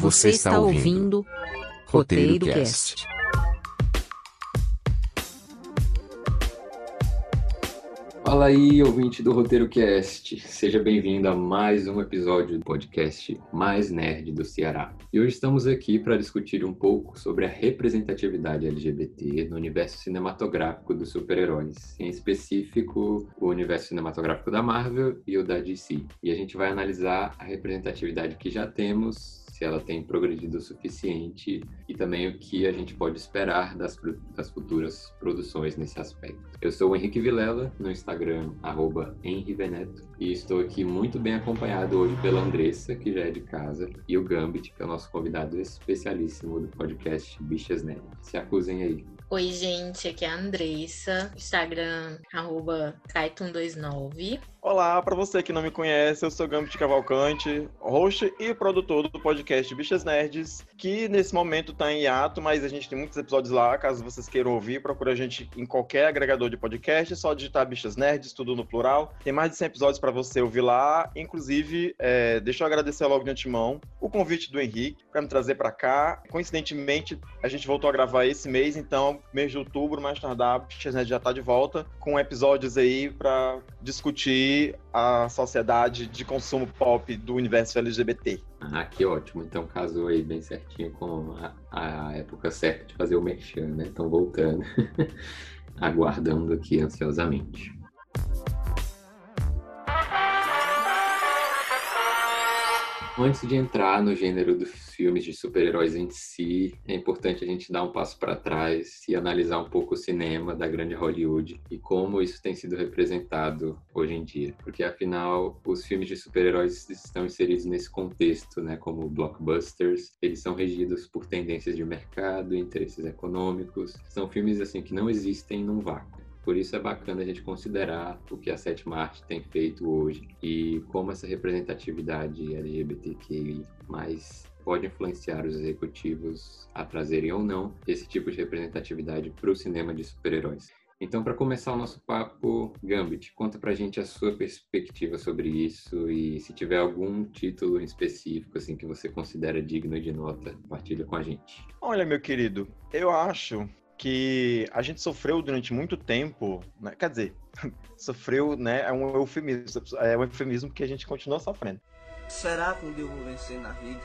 Você está ouvindo Roteiro Cast. Fala aí, ouvinte do Roteiro Cast. Seja bem-vindo a mais um episódio do podcast mais nerd do Ceará. E hoje estamos aqui para discutir um pouco sobre a representatividade LGBT no universo cinematográfico dos super-heróis, em específico o universo cinematográfico da Marvel e o da DC. E a gente vai analisar a representatividade que já temos se ela tem progredido o suficiente e também o que a gente pode esperar das, das futuras produções nesse aspecto. Eu sou o Henrique Vilela, no Instagram, arroba e estou aqui muito bem acompanhado hoje pela Andressa, que já é de casa, e o Gambit, que é o nosso convidado especialíssimo do podcast Bichas Nerd. Se acusem aí. Oi, gente, aqui é a Andressa, Instagram, arroba 29 Olá, para você que não me conhece, eu sou Gambit Cavalcante, host e produtor do podcast Bichas Nerds, que nesse momento está em hiato, mas a gente tem muitos episódios lá, caso vocês queiram ouvir, procura a gente em qualquer agregador de podcast, é só digitar Bichas Nerds, tudo no plural. Tem mais de 100 episódios para você ouvir lá, inclusive, é, deixa eu agradecer logo de antemão o convite do Henrique para me trazer para cá. Coincidentemente, a gente voltou a gravar esse mês, então, mês de outubro, mais tardar, Bichas Nerds já está de volta, com episódios aí para discutir a sociedade de consumo pop do universo LGBT. Ah, que ótimo. Então casou aí bem certinho com a, a época certa de fazer o merchan, né? Estão voltando. Aguardando aqui ansiosamente. Antes de entrar no gênero dos filmes de super-heróis em si, é importante a gente dar um passo para trás e analisar um pouco o cinema da grande Hollywood e como isso tem sido representado hoje em dia. Porque, afinal, os filmes de super-heróis estão inseridos nesse contexto, né, como blockbusters. Eles são regidos por tendências de mercado, interesses econômicos. São filmes, assim, que não existem num vácuo. Por isso é bacana a gente considerar o que a sétima arte tem feito hoje e como essa representatividade LGBTQI pode influenciar os executivos a trazerem ou não esse tipo de representatividade para o cinema de super-heróis. Então, para começar o nosso papo, Gambit, conta pra gente a sua perspectiva sobre isso e se tiver algum título em específico assim que você considera digno de nota, compartilha com a gente. Olha, meu querido, eu acho que a gente sofreu durante muito tempo, né? quer dizer, sofreu, né? É um eufemismo, é um eufemismo que a gente continua sofrendo. Será que um dia eu vou vencer na vida?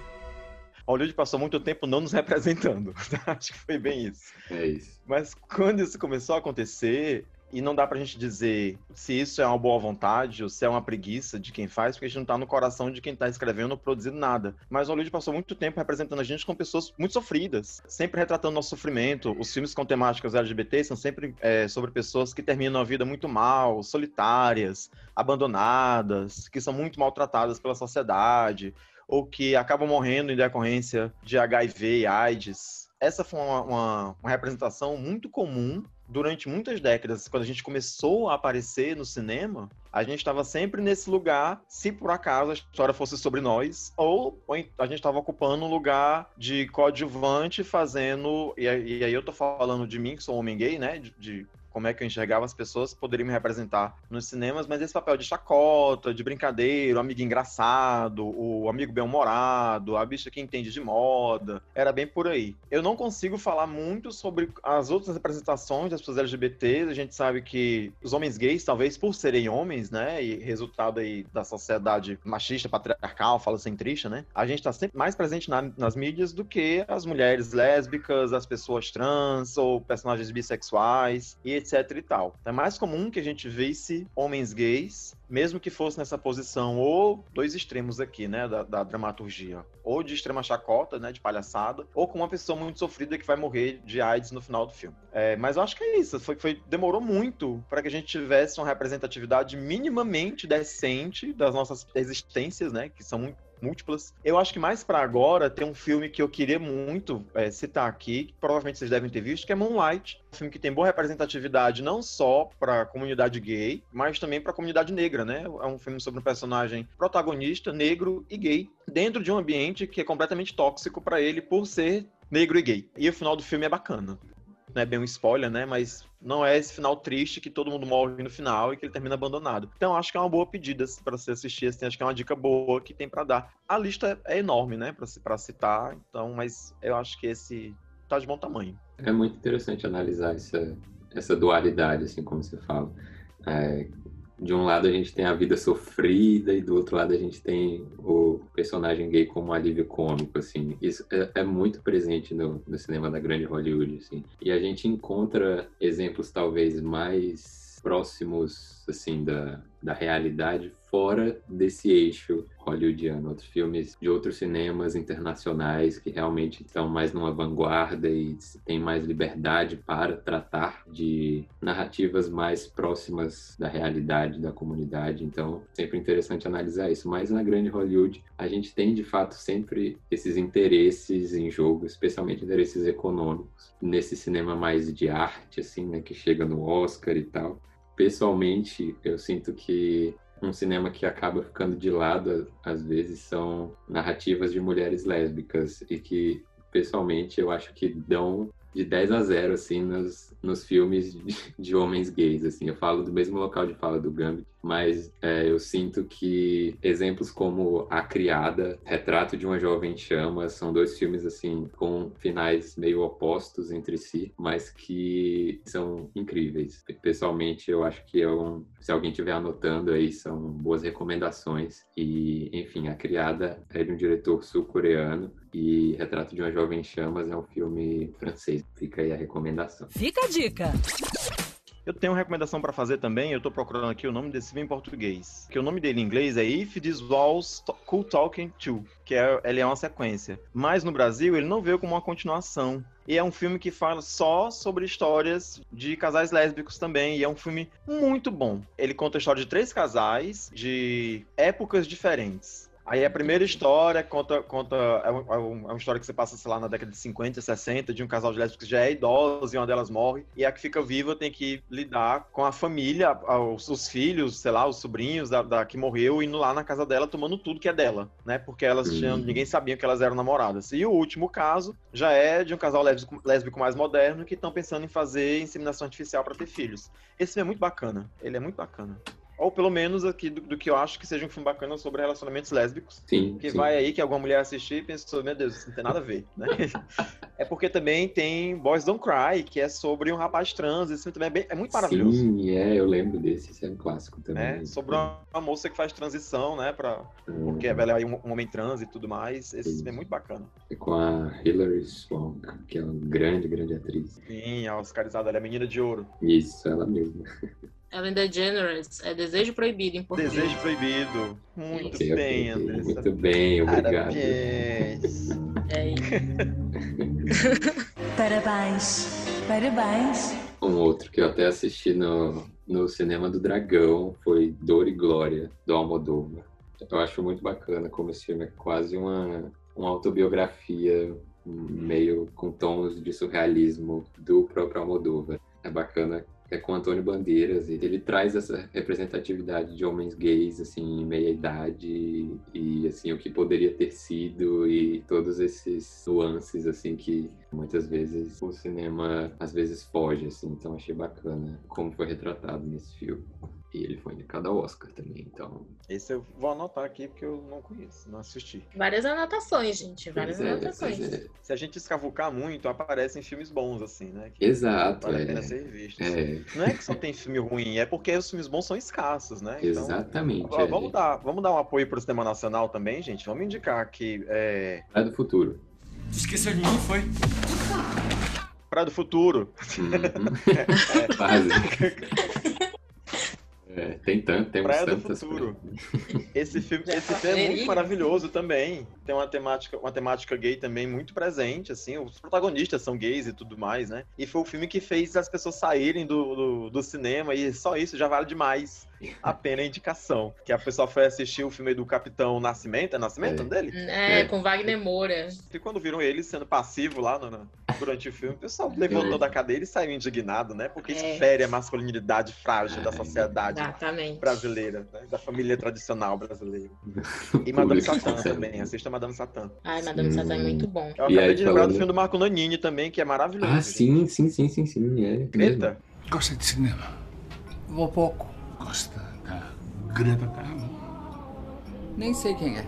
Hollywood passou muito tempo não nos representando. Acho que foi bem isso. É isso. Mas quando isso começou a acontecer, e não dá pra gente dizer se isso é uma boa vontade ou se é uma preguiça de quem faz, porque a gente não tá no coração de quem tá escrevendo ou produzindo nada. Mas o Hollywood passou muito tempo representando a gente com pessoas muito sofridas, sempre retratando nosso sofrimento. Os filmes com temáticas LGBT são sempre é, sobre pessoas que terminam a vida muito mal, solitárias, abandonadas, que são muito maltratadas pela sociedade, ou que acabam morrendo em decorrência de HIV e AIDS. Essa foi uma, uma, uma representação muito comum durante muitas décadas, quando a gente começou a aparecer no cinema, a gente estava sempre nesse lugar, se por acaso a história fosse sobre nós, ou, a gente estava ocupando um lugar de coadjuvante, fazendo. E, aí eu tô falando de mim, que sou homem gay, né? de, de como é que eu enxergava as pessoas poderiam me representar nos cinemas, mas esse papel de chacota, de brincadeira, o amigo engraçado, o amigo bem-humorado, a bicha que entende de moda, era bem por aí. Eu não consigo falar muito sobre as outras representações das pessoas LGBTs, a gente sabe que os homens gays, talvez por serem homens, né, e resultado aí da sociedade machista, patriarcal, falocentrista, né, a gente tá sempre mais presente na, nas mídias do que as mulheres lésbicas, as pessoas trans ou personagens bissexuais e etc e tal. É mais comum que a gente visse homens gays, mesmo que fosse nessa posição, ou dois extremos aqui, né, da, da dramaturgia, ou de extrema chacota, né, de palhaçada, ou com uma pessoa muito sofrida que vai morrer de AIDS no final do filme. É, mas eu acho que é isso, foi, foi demorou muito para que a gente tivesse uma representatividade minimamente decente das nossas existências, né, que são muito múltiplas. Eu acho que mais para agora tem um filme que eu queria muito é, citar aqui, que provavelmente vocês devem ter visto, que é Moonlight. Um filme que tem boa representatividade não só para a comunidade gay, mas também para a comunidade negra, né? É um filme sobre um personagem protagonista, negro e gay, dentro de um ambiente que é completamente tóxico para ele por ser negro e gay. E o final do filme é bacana. Não é bem um spoiler, né? Mas não é esse final triste que todo mundo morre no final e que ele termina abandonado. Então acho que é uma boa pedida para você assistir, assim, acho que é uma dica boa que tem para dar. A lista é enorme, né, para citar, então, mas eu acho que esse tá de bom tamanho. É muito interessante analisar essa, essa dualidade, assim como você fala. É, de um lado a gente tem a vida sofrida e do outro lado a gente tem o personagem gay como um alívio cômico, assim. Isso é, é muito presente no, no, cinema da grande Hollywood, assim. E a gente encontra exemplos talvez mais próximos, assim, da, da realidade fora desse eixo hollywoodiano, outros filmes de outros cinemas internacionais que realmente estão mais numa vanguarda e têm mais liberdade para tratar de narrativas mais próximas da realidade da comunidade. Então, sempre interessante analisar isso. Mas na grande Hollywood, a gente tem de fato sempre esses interesses em jogo, especialmente interesses econômicos, nesse cinema mais de arte, assim, né, que chega no Oscar e tal pessoalmente, eu sinto que um cinema que acaba ficando de lado às vezes são narrativas de mulheres lésbicas e que pessoalmente eu acho que dão de 10 a 0 assim nos, nos filmes de, de homens gays assim. Eu falo do mesmo local de fala do Gambit mas é, eu sinto que exemplos como A Criada, Retrato de uma Jovem Chama, são dois filmes assim com finais meio opostos entre si, mas que são incríveis. Pessoalmente, eu acho que é um, se alguém estiver anotando aí, são boas recomendações. E, enfim, A Criada é de um diretor sul-coreano e Retrato de uma Jovem Chamas é um filme francês. Fica aí a recomendação. Fica a dica! Eu tenho uma recomendação para fazer também, eu tô procurando aqui o nome desse filme em português. Que o nome dele em inglês é If This Walls Cool Talking To, que é, ele é uma sequência. Mas no Brasil ele não veio como uma continuação. E é um filme que fala só sobre histórias de casais lésbicos também. E é um filme muito bom. Ele conta a história de três casais de épocas diferentes. Aí a primeira história conta, conta é, é, é, uma história que você passa, sei lá, na década de 50, 60, de um casal de lésbicos que já é idoso e uma delas morre, e a que fica viva tem que lidar com a família, os, os filhos, sei lá, os sobrinhos da, da, que morreu, indo lá na casa dela tomando tudo que é dela, né? Porque elas tinham, uhum. ninguém sabia que elas eram namoradas. E o último caso já é de um casal lésbico, lésbico mais moderno que estão pensando em fazer inseminação artificial para ter filhos. Esse é muito bacana, ele é muito bacana. Ou pelo menos aqui do, do, que eu acho que seja um filme bacana sobre relacionamentos lésbicos. Sim. Que sim. vai aí que alguma mulher assistir e pensou, meu Deus, isso não tem nada a ver, né? é porque também tem Boys Don't Cry, que é sobre um rapaz trans. Esse filme também é, bem, é muito maravilhoso. Sim, é, eu lembro desse, esse é um clássico também. É, sobre uma, uma, moça que faz transição, né? Pra, hum. Porque é velha um, um, homem trans e tudo mais. Esse filme é muito bacana. É com a Hilary Swank, que é uma grande, grande atriz. Sim, a Oscarizada, ela é menina de ouro. Isso, ela mesma. Ellen DeGeneres, é Desejo Proibido em português. Desejo Proibido. Muito bem, Andressa. Muito bem, obrigado. Parabéns. É Parabéns. Parabéns. Um outro que eu até assisti no, no Cinema do Dragão foi Dor e Glória, do Almodóvar. Eu acho muito bacana como esse filme é quase uma, uma autobiografia meio com tons de surrealismo do próprio Almodóvar. É bacana é com Antônio Bandeiras, e ele traz essa representatividade de homens gays, assim, em meia idade, e, assim, o que poderia ter sido, e todos esses nuances, assim, que muitas vezes o cinema, às vezes, foge, assim, então achei bacana como foi retratado nesse filme. E ele foi indicado ao Oscar também, então. Esse eu vou anotar aqui porque eu não conheço, não assisti. Várias anotações, gente. Várias é, anotações. É. Se a gente escavucar muito, aparecem filmes bons, assim, né? Que Exato. Vale a pena é. ser vistos. É. Não é que só tem filme ruim, é porque os filmes bons são escassos, né? Então, Exatamente. Vamos, dar, vamos dar um apoio pro cinema nacional também, gente. Vamos indicar aqui. É... Praia do Futuro. Esqueceu de mim, foi? Praia do Futuro. Uhum. é, quase. É, tem tanto, tem Praia do Futuro. Esse filme, esse filme é muito maravilhoso também. Tem uma temática, uma temática gay também muito presente, assim. Os protagonistas são gays e tudo mais, né? E foi o filme que fez as pessoas saírem do, do, do cinema e só isso já vale demais. apenas indicação. Que a pessoa foi assistir o filme do Capitão Nascimento, é Nascimento É. dele? É, É. com Wagner Moura. E quando viram ele sendo passivo lá no- no- durante o filme, o pessoal levantou da cadeira e saiu indignado, né? Porque isso É. fere a masculinidade frágil da É. sociedade Exatamente. brasileira, né? da família tradicional brasileira. E Madame Satã também, assista Madame Satã. Ai, Madame Sim. Satã é muito bom. Eu acabei aí, de lembrar do filme do Marco Nanini também, que é maravilhoso. Ah, gente. sim, sim, sim, sim, sim. É. Greta? Gosta de cinema? Vou pouco. Gosta da Greta Garbo? Nem sei quem é.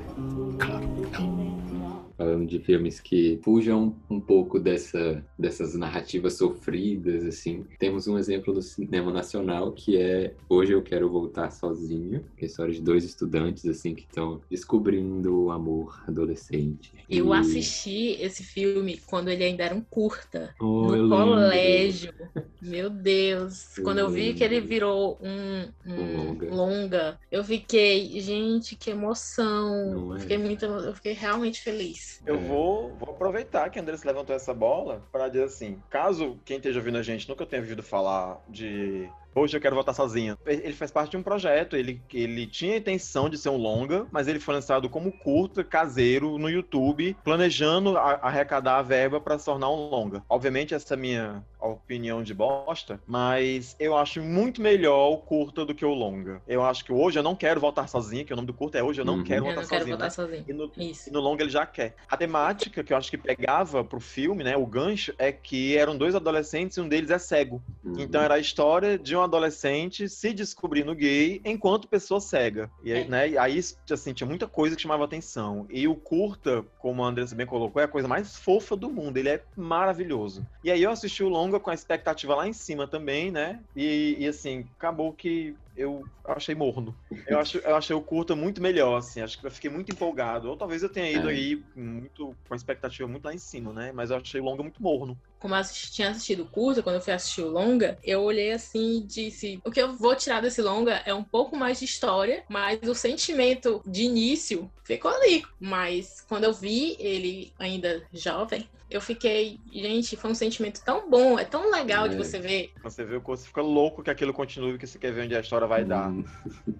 Claro que não. Falando de filmes que fujam um pouco dessa, dessas narrativas sofridas, assim. Temos um exemplo no cinema nacional que é Hoje Eu Quero Voltar Sozinho, que é a história de dois estudantes, assim, que estão descobrindo o amor adolescente. Eu E- assisti esse filme quando ele ainda era um curta. Oh, no lembro. colégio. Meu Deus. Eu Quando eu vi que ele lembro. virou um, um longa. longa, eu fiquei, gente, que emoção. É? Fiquei muito, eu fiquei realmente feliz. Eu É. vou, vou aproveitar que a Andressa levantou essa bola para dizer assim: caso quem esteja ouvindo a gente nunca tenha ouvido falar de Hoje eu quero voltar sozinho. Ele faz parte de um projeto, ele, ele tinha a intenção de ser um longa, mas ele foi lançado como curta, caseiro, no YouTube, planejando a- arrecadar a verba para se tornar um longa. Obviamente, essa é a minha opinião de bosta, mas eu acho muito melhor o curta do que o longa. Eu acho que hoje eu não quero voltar sozinho, que o nome do curta é Hoje eu não Uhum. quero eu voltar não quero voltar né? sozinho. E no, Isso. e no longa ele já quer. A temática que eu acho que pegava pro filme, né, o gancho, é que eram dois adolescentes e um deles é cego. Uhum. Então era a história de um adolescente se descobrindo gay enquanto pessoa cega. E aí, É. né, e aí assim, tinha muita coisa que chamava atenção. E o curta, como a Andressa bem colocou, é a coisa mais fofa do mundo. Ele é maravilhoso. E aí eu assisti o longa com a expectativa lá em cima também, né? E, e, assim, acabou que eu achei morno. Eu, acho, eu achei o curta muito melhor, assim. Acho que eu fiquei muito empolgado. Ou talvez eu tenha ido É. aí muito com a expectativa muito lá em cima, né? Mas eu achei o longa muito morno. Como eu assisti- tinha assistido o curta, quando eu fui assistir o longa, eu olhei assim e disse: o que eu vou tirar desse longa é um pouco mais de história, mas o sentimento de início ficou ali. Mas quando eu vi ele ainda jovem, eu fiquei, gente, foi um sentimento tão bom, é tão legal de É. você ver. Você vê o curso fica louco que aquilo continue, que você quer ver onde a história vai dar. Hum.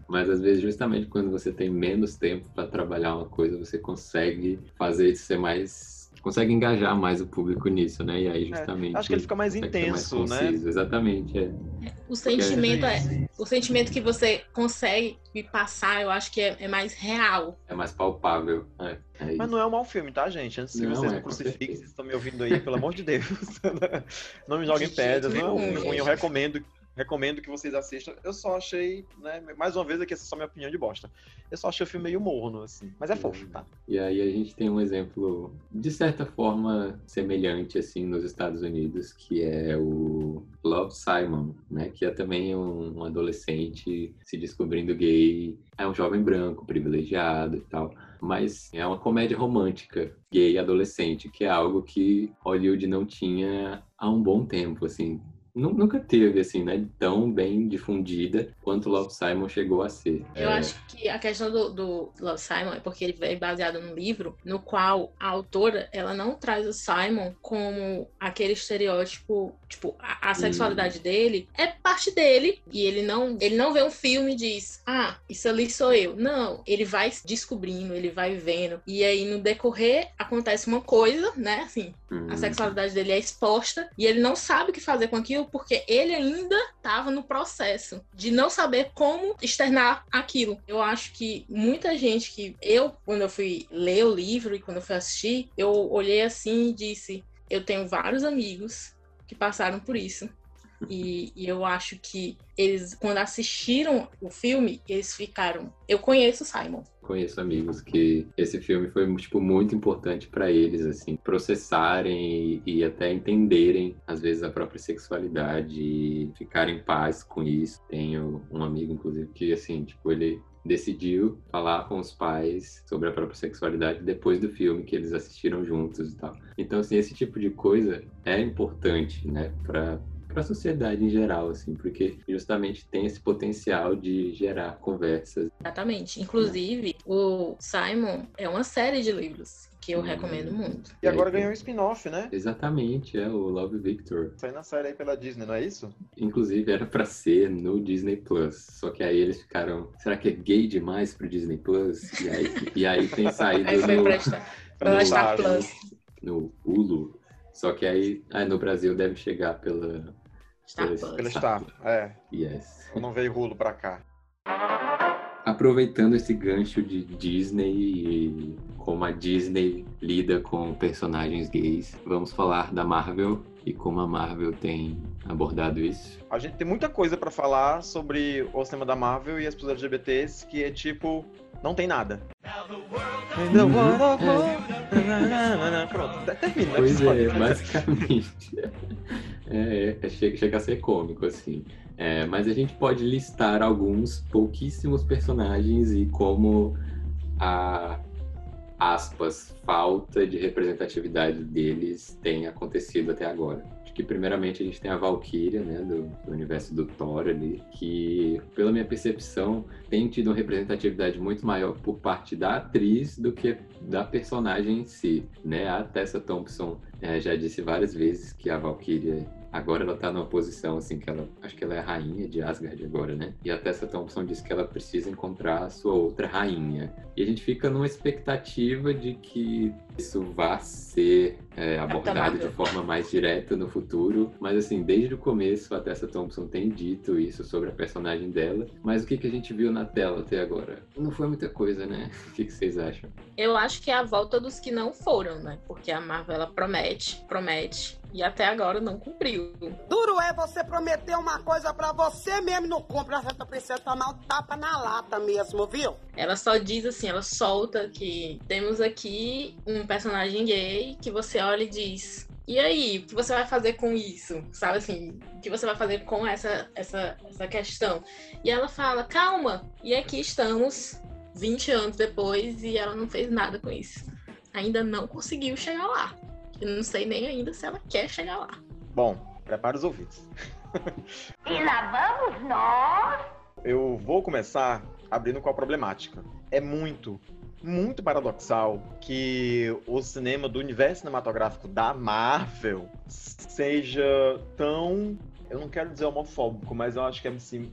Mas às vezes, justamente quando você tem menos tempo para trabalhar uma coisa, você consegue fazer isso ser mais. Consegue engajar mais o público nisso, né? E aí, justamente. É, Acho que ele fica mais intenso, né? conciso. Exatamente, é. O sentimento é. O sentimento que você consegue me passar, eu acho que é, é mais real. É mais palpável. É, é Mas não é um mau filme, tá, gente? Antes que Não, vocês é, vocês estão me ouvindo aí, pelo amor de Deus. não me joguem pedras, não é um ruim, eu recomendo. Recomendo que vocês assistam. Eu só achei, né? Mais uma vez aqui, essa é só minha opinião de bosta. Eu só achei o filme meio morno, assim. Mas é fofo, tá? E aí a gente tem um exemplo, de certa forma, semelhante, assim, nos Estados Unidos, que é o Love Simon, né? Que é também um adolescente se descobrindo gay. É um jovem branco, privilegiado e tal. Mas é uma comédia romântica, gay adolescente, que é algo que Hollywood não tinha há um bom tempo, assim. Nu- Nunca teve, assim, né? Tão bem difundida quanto Love Simon chegou a ser. Eu É, acho que a questão do, do Love Simon é porque ele é baseado num livro no qual a autora ela não traz o Simon como aquele estereótipo, tipo, a, a sexualidade dele é parte dele. E ele não, ele não vê um filme e diz, ah, isso ali sou eu. Não, ele vai descobrindo, ele vai vendo. E aí no decorrer acontece uma coisa, né, assim, hum, a sexualidade dele é exposta e ele não sabe o que fazer com aquilo porque ele ainda estava no processo de não saber como externar aquilo. Eu acho que muita gente que eu, quando eu fui ler o livro e quando eu fui assistir, eu olhei assim e disse: eu tenho vários amigos que passaram por isso. E, e eu acho que eles, quando assistiram o filme, eles ficaram. Eu conheço Simon. conheço amigos que esse filme foi tipo muito importante para eles assim processarem e, e até entenderem às vezes a própria sexualidade e ficar em paz com isso tenho um amigo inclusive que assim tipo ele decidiu falar com os pais sobre a própria sexualidade depois do filme que eles assistiram juntos e tal então assim esse tipo de coisa é importante né para para a sociedade em geral, assim, porque justamente tem esse potencial de gerar conversas. Exatamente. Inclusive, o Simon é uma série de livros que eu recomendo muito. E agora ganhou um spin-off, né? Exatamente, é o Love Victor. Sai na série aí pela Disney, não é isso? Inclusive era para ser no Disney Plus, só que aí eles ficaram, será que é gay demais pro Disney Plus? E aí, e aí tem saído Aí foi no, pra Star, pra Star Plus. no Hulu. Só que aí, aí no Brasil deve chegar pela Star pela- Plus. Pela Star, é. Yes. Não veio rulo pra cá. Aproveitando esse gancho de Disney e como a Disney lida com personagens gays, vamos falar da Marvel e como a Marvel tem abordado isso. A gente tem muita coisa pra falar sobre o cinema da Marvel e as pessoas LGBTs que é tipo, não tem nada. Pronto, termina. né? Pois é, basicamente. É, é, chega, chega a ser cômico, assim. É, mas a gente pode listar alguns pouquíssimos personagens e como a aspas, falta de representatividade deles tem acontecido até agora. Que primeiramente a gente tem a Valkyria, né, do, do universo do Thor ali, que, pela minha percepção, tem tido uma representatividade muito maior por parte da atriz do que da personagem em si, né? A Tessa Thompson eh, já disse várias vezes que a Valkyria agora ela tá numa posição assim que ela acho que ela é a rainha de Asgard agora, né? E a Tessa Thompson disse que ela precisa encontrar a sua outra rainha. E a gente fica numa expectativa de que isso vá ser é, abordado de forma mais direta no futuro, mas assim, desde o começo a Tessa Thompson tem dito isso sobre a personagem dela, mas o que, que a gente viu na tela até agora? Não foi muita coisa, né? O que, que vocês acham? Eu acho que é a volta dos que não foram, né? Porque a Marvel ela promete, promete e até agora não cumpriu. Duro é você prometer uma coisa pra você mesmo e não cumpre. Você precisa tomar um tapa na lata mesmo, viu? Ela só diz assim, ela solta que temos aqui um personagem gay que você olha e diz. E aí, o que você vai fazer com isso? Sabe assim, o que você vai fazer com essa, essa, essa questão? E ela fala, calma, e aqui estamos, 20 anos depois, e ela não fez nada com isso. Ainda não conseguiu chegar lá. Eu não sei nem ainda se ela quer chegar lá. Bom, prepara os ouvidos. E lá vamos nós. Eu vou começar abrindo com a problemática. É muito, muito paradoxal que o cinema do universo cinematográfico da Marvel seja tão. Eu não quero dizer homofóbico, mas eu acho que é assim,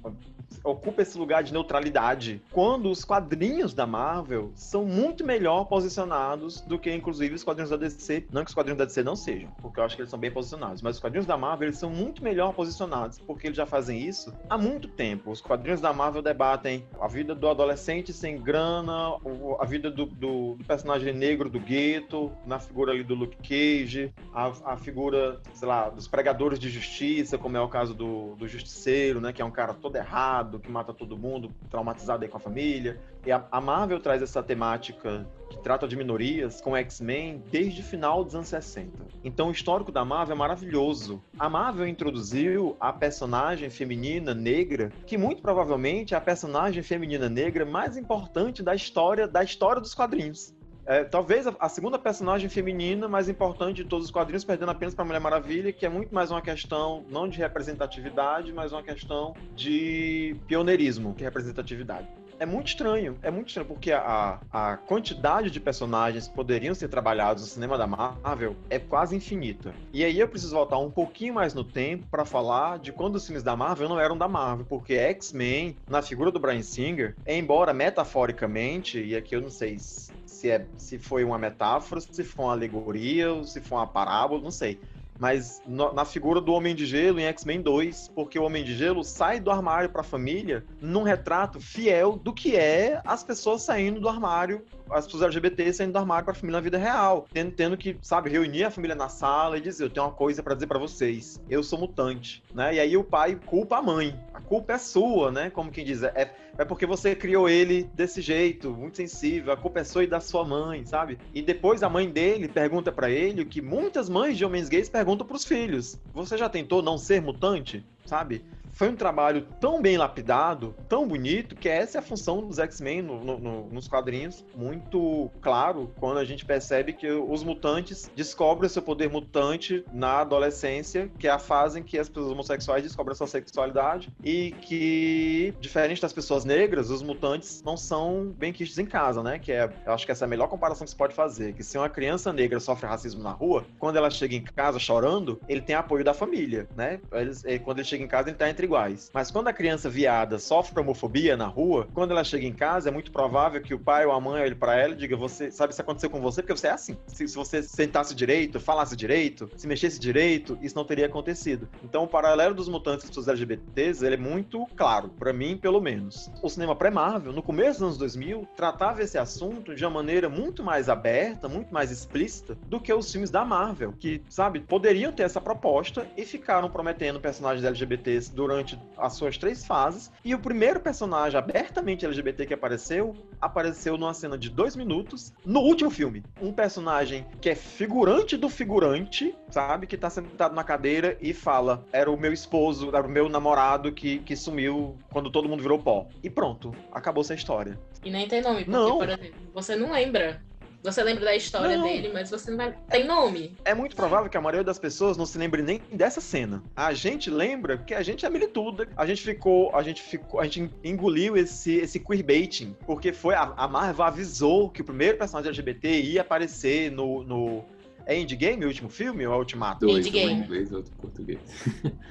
ocupa esse lugar de neutralidade. Quando os quadrinhos da Marvel são muito melhor posicionados do que, inclusive, os quadrinhos da DC. Não que os quadrinhos da DC não sejam, porque eu acho que eles são bem posicionados, mas os quadrinhos da Marvel eles são muito melhor posicionados, porque eles já fazem isso há muito tempo. Os quadrinhos da Marvel debatem a vida do adolescente sem grana, a vida do, do- do personagem negro do gueto, na figura ali do Luke Cage, a, a figura, sei lá, dos pregadores de justiça, como é o caso do, do Justiceiro, né, que é um cara todo errado, que mata todo mundo, traumatizado aí com a família. E a, a Marvel traz essa temática que trata de minorias com X-Men desde o final dos anos 60. Então o histórico da Marvel é maravilhoso. A Marvel introduziu a personagem feminina negra, que muito provavelmente é a personagem feminina negra mais importante da história da história dos quadrinhos. É, talvez a, segunda personagem feminina mais importante de todos os quadrinhos, perdendo apenas para Mulher Maravilha, que é muito mais uma questão não de representatividade, mas uma questão de pioneirismo que representatividade. É muito estranho, é muito estranho, porque a, a quantidade de personagens que poderiam ser trabalhados no cinema da Marvel é quase infinita. E aí eu preciso voltar um pouquinho mais no tempo para falar de quando os filmes da Marvel não eram da Marvel, porque X-Men, na figura do Bryan Singer, embora metaforicamente, e aqui eu não sei se, se é, se foi uma metáfora, se foi uma alegoria, ou se foi uma parábola, não sei mas no- na figura do Homem de Gelo em X-Men 2, porque o Homem de Gelo sai do armário para a família num retrato fiel do que é as pessoas saindo do armário, as pessoas LGBT saindo do armário para a família na vida real, tendo, tendo que, sabe, reunir a família na sala e dizer, eu tenho uma coisa para dizer para vocês, eu sou mutante, né? E aí o pai culpa a mãe, a culpa é sua, né? Como quem diz, é, é porque você criou ele desse jeito, muito sensível, a culpa é sua e da sua mãe, sabe? E depois a mãe dele pergunta para ele o que muitas mães de homens gays perguntam pros filhos: Você já tentou não ser mutante? Sabe? Foi um trabalho tão bem lapidado, tão bonito, que essa é a função dos X-Men no, no, no, nos quadrinhos. Muito claro quando a gente percebe que os mutantes descobrem seu poder mutante na adolescência, que é a fase em que as pessoas homossexuais descobrem sua sexualidade e que, diferente das pessoas negras, os mutantes não são bem quistos em casa, né? Que é, eu acho que essa é a melhor comparação que se pode fazer. Que se uma criança negra sofre racismo na rua, quando ela chega em casa chorando, ele tem apoio da família, né? Eles, quando ele chega em casa, ele tá entre iguais. Mas quando a criança viada sofre homofobia na rua, quando ela chega em casa, é muito provável que o pai ou a mãe olhe para ela e diga: Você sabe se aconteceu com você? Porque você é assim. Se, se você sentasse direito, falasse direito, se mexesse direito, isso não teria acontecido. Então, o paralelo dos mutantes com os LGBTs, ele é muito claro, para mim, pelo menos. O cinema pré-Marvel, no começo dos anos 2000, tratava esse assunto de uma maneira muito mais aberta, muito mais explícita do que os filmes da Marvel, que, sabe, poderiam ter essa proposta e ficaram prometendo personagens LGBTs durante as suas três fases. E o primeiro personagem abertamente LGBT que apareceu, apareceu numa cena de dois minutos no último filme. Um personagem que é figurante do figurante, sabe? Que tá sentado na cadeira e fala: Era o meu esposo, era o meu namorado que, que sumiu quando todo mundo virou pó. E pronto, acabou essa história. E nem tem nome, porque, Não. por exemplo, você não lembra. Você lembra da história Não. dele, mas você não vai. Tem nome. É muito provável que a maioria das pessoas não se lembre nem dessa cena. A gente lembra porque a gente é milituda. A gente ficou, a gente ficou, a gente engoliu esse esse queerbaiting, porque foi a, a Marvel avisou que o primeiro personagem LGBT ia aparecer no, no é Endgame, o último filme ou é Ultimato? Dois, um Endgame. em inglês e outro em português.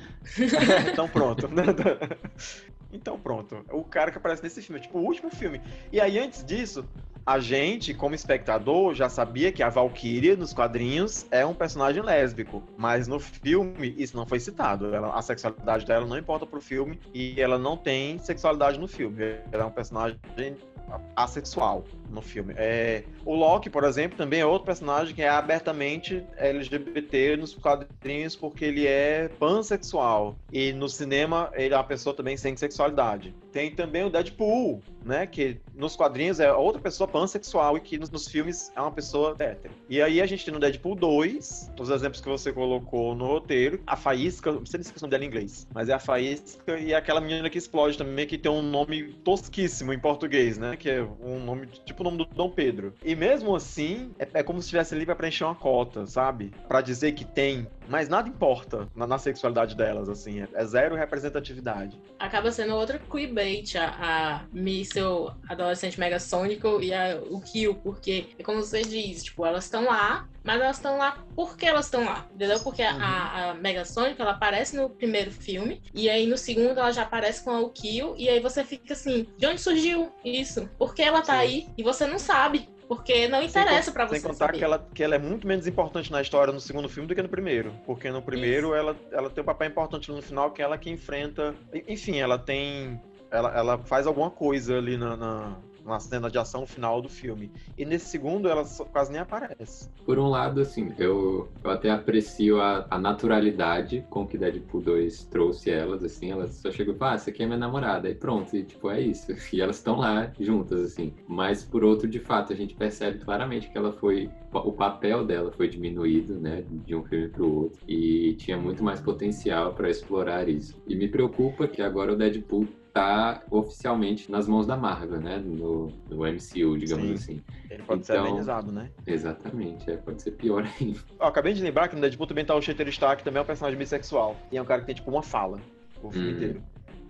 então pronto. então pronto. O cara que aparece nesse filme, é tipo o último filme. E aí antes disso, a gente, como espectador, já sabia que a Valkyria nos quadrinhos é um personagem lésbico, mas no filme isso não foi citado. Ela- a sexualidade dela não importa pro filme e ela não tem sexualidade no filme. Ela é um personagem assexual no filme. É, o Loki, por exemplo, também é outro personagem que é abertamente LGBT nos quadrinhos porque ele é pansexual. E no cinema ele é uma pessoa também sem sexualidade. Tem também o Deadpool, né? Que nos quadrinhos é outra pessoa pansexual e que nos, nos filmes é uma pessoa hétero. E aí a gente tem no Deadpool 2, os exemplos que você colocou no roteiro, a Faísca, não sei nem se é o nome dela em inglês, mas é a Faísca e aquela menina que explode também, que tem um nome tosquíssimo em português, né? Que é um nome, tipo o nome do Dom Pedro. E mesmo assim, é, é como se estivesse ali pra preencher uma cota, sabe? Pra dizer que tem, mas nada importa na, na sexualidade delas, assim, é, é zero representatividade. Acaba sendo outra queerbait, a, a Míssel adolescente megasônico e a, o Kill, porque é como você diz, tipo, elas estão lá, mas elas estão lá porque elas estão lá, entendeu? Porque a- a, a Megasonic, ela aparece no primeiro filme, e aí no segundo ela já aparece com a Kill, e aí você fica assim, de onde surgiu isso? Por que ela tá Sim. aí? E você não sabe, porque não interessa pra você Sem contar saber. que ela, que ela é muito menos importante na história no segundo filme do que no primeiro. Porque no primeiro ela, ela tem um papel importante no final, que é ela que enfrenta. Enfim, ela tem. Ela, ela faz alguma coisa ali na, na, na cena de ação final do filme. E nesse segundo ela quase nem aparece. Por um lado, assim, eu, eu até aprecio a, a naturalidade com que Deadpool 2 trouxe elas, assim, elas só e falam, ah, essa aqui é minha namorada, e pronto, e tipo, é isso. E elas estão lá juntas, assim. Mas por outro, de fato, a gente percebe claramente que ela foi, o papel dela foi diminuído, né, de um filme pro outro, e tinha muito mais potencial para explorar isso. E me preocupa que agora o Deadpool tá oficialmente nas mãos da Marvel, né, no, no MCU, digamos Sim. assim. Ele pode ser Então- amenizado, né? Exatamente, é, pode ser pior ainda. Eu acabei de lembrar que no Deadpool também tá o Shattered Stark, que também é um personagem bissexual. E é um cara que tem, tipo, uma fala o filme Hum. inteiro.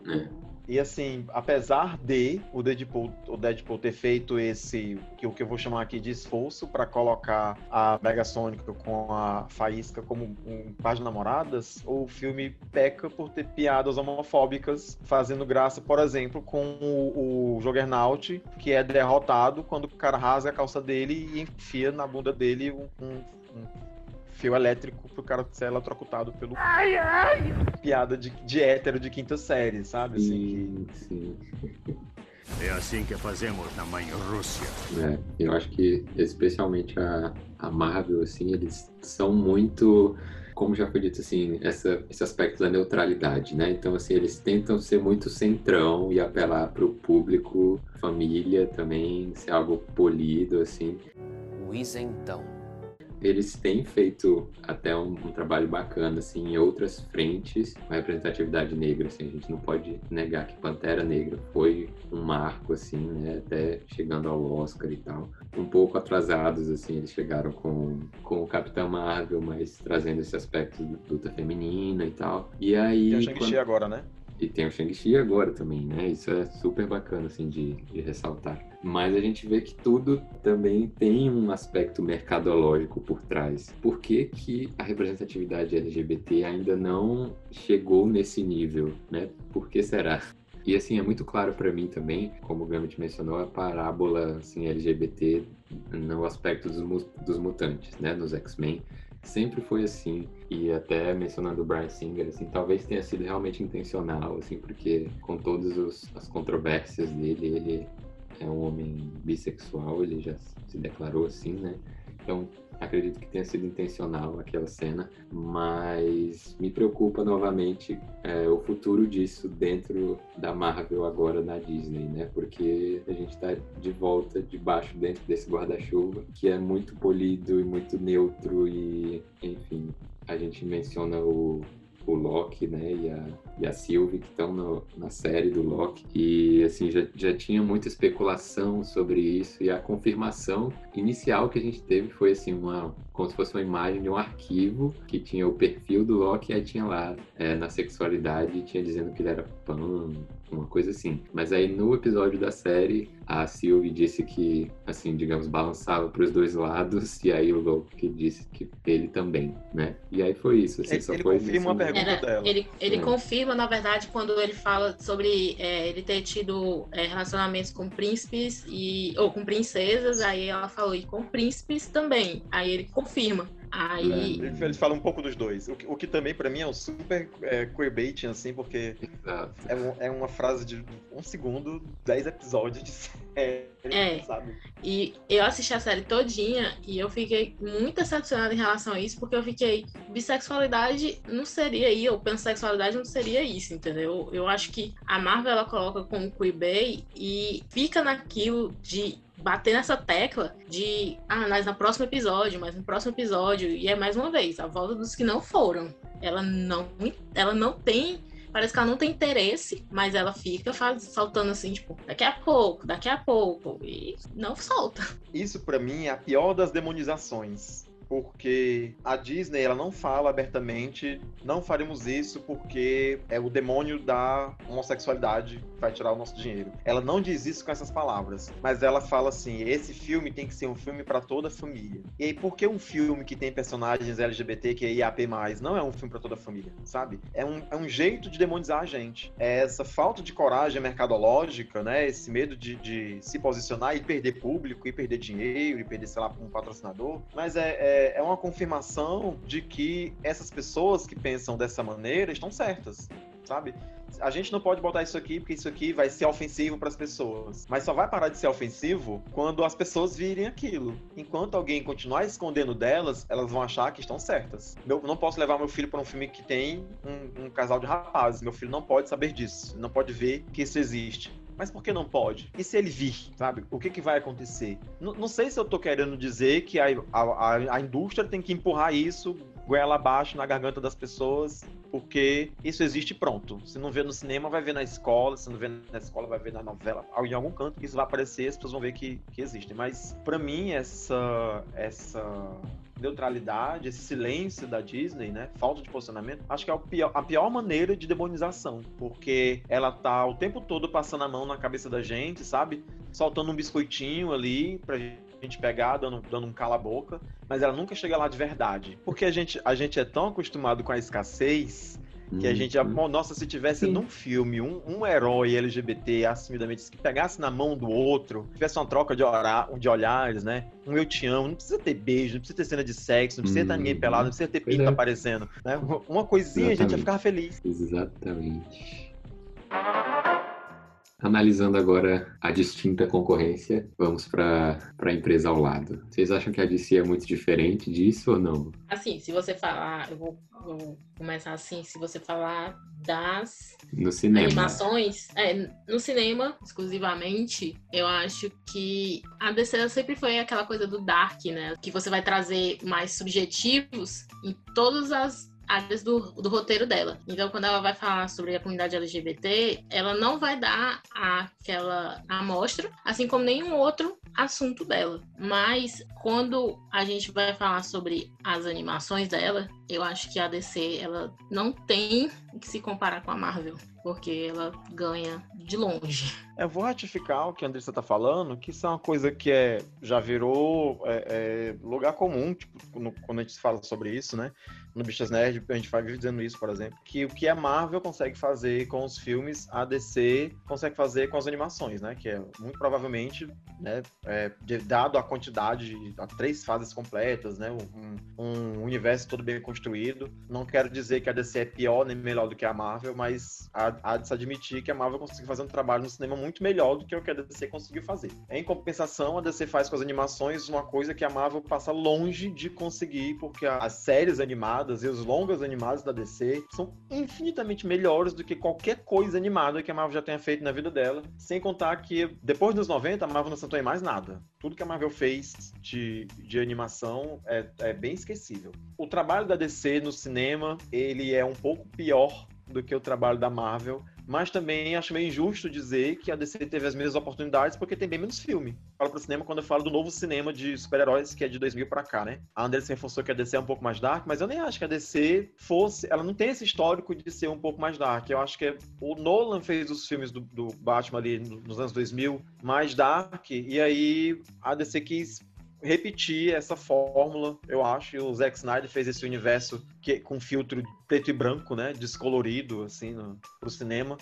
É. E assim, apesar de o Deadpool, o Deadpool ter feito esse, que o que eu vou chamar aqui de esforço para colocar a Megasônica com a Faísca como um par de namoradas, o filme peca por ter piadas homofóbicas, fazendo graça, por exemplo, com o, o Juggernaut, que é derrotado quando o cara rasga a calça dele e enfia na bunda dele um, um- um fio elétrico pro cara ser eletrocutado pelo piada de, de hétero de quinta série, sabe? Assim, que- Sim, sim. É assim que fazemos na mãe Rússia. É, eu acho que especialmente a, a Marvel, assim, eles são muito, como já foi dito, assim, essa, esse aspecto da neutralidade, né? Então, assim, eles tentam ser muito centrão e apelar pro público, família também, ser algo polido, assim. O isentão. Eles têm feito até um, um, trabalho bacana, assim, em outras frentes com a representatividade negra, assim, a gente não pode negar que Pantera Negra foi um marco, assim, né, até chegando ao Oscar e tal. Um pouco atrasados, assim, eles chegaram com, com o Capitão Marvel, mas trazendo esse aspecto de luta feminina e tal. E aí... E a Shang-Chi quando... agora, né? E tem o Shang-Chi agora também, né? Isso é super bacana, assim, de, de ressaltar. Mas a gente vê que tudo também tem um aspecto mercadológico por trás. Por que, que a representatividade LGBT ainda não chegou nesse nível, né? Por que será? E assim, é muito claro para mim também, como o Gambit mencionou, a parábola assim, LGBT no aspecto dos, dos mutantes, né? Nos X-Men sempre foi assim e até mencionando o Brian Singer assim talvez tenha sido realmente intencional assim porque com todas as controvérsias dele ele é um homem bissexual ele já se declarou assim né? Então acredito que tenha sido intencional aquela cena, mas me preocupa novamente é, o futuro disso dentro da Marvel agora na Disney, né? Porque a gente está de volta debaixo dentro desse guarda-chuva que é muito polido e muito neutro e, enfim, a gente menciona o o Loki, né, e a, e a Sylvie, que estão na série do Loki. E, assim, já, já tinha muita especulação sobre isso, e a confirmação inicial que a gente teve foi, assim, uma, como se fosse uma imagem de um arquivo que tinha o perfil do Loki, e aí tinha lá, é, na sexualidade, tinha dizendo que ele era pan, uma coisa assim. Mas aí no episódio da série, a Sylvie disse que, assim, digamos, balançava para os dois lados, e aí o Loki disse que ele também, né? E aí foi isso. Assim, ele, só ele foi confirma assim, a pergunta Era, dela. Ele, ele É. confirma, na verdade, quando ele fala sobre é, ele ter tido é, relacionamentos com príncipes e ou com princesas, aí ela falou, e com príncipes também. Aí ele confirma. Aí. Ele, ele fala um pouco dos dois. O que, o que também, pra mim, é um super é, queerbaiting, assim, porque é, um- é uma frase de um segundo, dez episódios de série, É. sabe? E eu assisti a série todinha e eu fiquei muito decepcionada em relação a isso, porque eu fiquei, bissexualidade não seria aí, ou pansexualidade não seria isso, entendeu? Eu acho que a Marvel ela coloca como queerbait e fica naquilo de bater nessa tecla de, ah, mas no próximo episódio, mas no próximo episódio, e é mais uma vez, a volta dos que não foram. Ela não, ela não tem Parece que ela não tem interesse, mas ela fica faz, saltando assim, tipo, daqui a pouco, daqui a pouco. E não solta. Isso, pra mim, é a pior das demonizações. Porque a Disney, ela não fala abertamente, não faremos isso porque é o demônio da homossexualidade que vai tirar o nosso dinheiro. Ela não diz isso com essas palavras, mas ela fala assim: esse filme tem que ser um filme pra toda a família. E aí, por que um filme que tem personagens LGBT que é IAP+, não é um filme pra toda a família, sabe? É um, é um jeito de demonizar a gente. É essa falta de coragem mercadológica, né? Esse medo de, de se posicionar e perder público, e perder dinheiro, e perder, sei lá, um patrocinador. Mas é, é, é uma confirmação de que essas pessoas que pensam dessa maneira estão certas, sabe? A gente não pode botar isso aqui porque isso aqui vai ser ofensivo para as pessoas. Mas só vai parar de ser ofensivo quando as pessoas virem aquilo. Enquanto alguém continuar escondendo delas, elas vão achar que estão certas. Eu não posso levar meu filho para um filme que tem um, um casal de rapazes. Meu filho não pode saber disso. Não pode ver que isso existe. Mas por que não pode? E se ele vir, sabe? O que, que vai acontecer? N não sei se eu tô querendo dizer que a, a, a indústria tem que empurrar isso goela abaixo na garganta das pessoas, porque isso existe pronto. Se não vê no cinema, vai ver na escola. Se não vê na escola, vai ver na novela. Em algum canto isso vai aparecer, as pessoas vão ver que, que existe. Mas, para mim, essa, essa neutralidade, esse silêncio da Disney, né? Falta de posicionamento, acho que é pior, a pior maneira de demonização, porque ela tá o tempo todo passando a mão na cabeça da gente, sabe? Soltando um biscoitinho ali pra gente pegar, dando, dando um cala-boca, mas ela nunca chega lá de verdade. Porque a gente, a gente é tão acostumado com a escassez que a gente já. Uhum. Nossa, se tivesse Sim. num filme um, um herói LGBT assumidamente que pegasse na mão do outro, tivesse uma troca de, ora- de olhares, né? Um eu te amo, não precisa ter beijo, não precisa ter cena de sexo, não precisa estar ninguém Uhum. pelado, não precisa ter pinto é. aparecendo. Né? Uma coisinha a gente ia Exatamente. ficar feliz. Exatamente. Analisando agora a distinta concorrência, vamos para a empresa ao lado. Vocês acham que a DC é muito diferente disso ou não? Assim, se você falar, eu vou, vou começar assim, se você falar das animações, é, no cinema, exclusivamente, eu acho que a DC sempre foi aquela coisa do dark, né? Que você vai trazer mais subjetivos em todas as áreas do, do roteiro dela. Então, quando ela vai falar sobre a comunidade LGBT, ela não vai dar aquela amostra, assim como nenhum outro assunto dela. Mas quando a gente vai falar sobre as animações dela, eu acho que a DC ela não tem que se comparar com a Marvel, porque ela ganha de longe. Eu vou ratificar o que a Andressa tá falando, que isso é uma coisa que é, já virou é, é, lugar comum, tipo, no- quando a gente fala sobre isso, né? No Bichas Nerd, a gente vai dizendo isso, por exemplo, que o que a Marvel consegue fazer com os filmes, a DC consegue fazer com as animações, né? Que é muito provavelmente, né, é, dado a quantidade, de a três fases completas, né? Um, um universo todo bem construído. Não quero dizer que a DC é pior nem melhor do que a Marvel, mas há, há de se admitir que a Marvel conseguiu fazer um trabalho no cinema muito melhor do que o que a DC conseguiu fazer. Em compensação, a DC faz com as animações uma coisa que a Marvel passa longe de conseguir, porque as séries animadas e os longas animados da DC são infinitamente melhores do que qualquer coisa animada que a Marvel já tenha feito na vida dela. Sem contar que depois dos 90, a Marvel não sentou em mais nada. Tudo que a Marvel fez de, de animação é, é bem esquecível. O trabalho da DC no cinema, ele é um pouco pior do que o trabalho da Marvel, mas também acho meio injusto dizer que a DC teve as mesmas oportunidades porque tem bem menos filme. Falo pro cinema quando eu falo do novo cinema de super-heróis que é de 2000 pra cá, né? A Anderson reforçou que a DC é um pouco mais dark, mas eu nem acho que a DC fosse, ela não tem esse histórico de ser um pouco mais dark. Eu acho que o Nolan fez os filmes do, do Batman ali no- nos anos 2000 mais dark e aí a DC quis repetir essa fórmula, eu acho. E o Zack Snyder fez esse universo que, com filtro preto e branco, né? Descolorido, assim, no, pro cinema.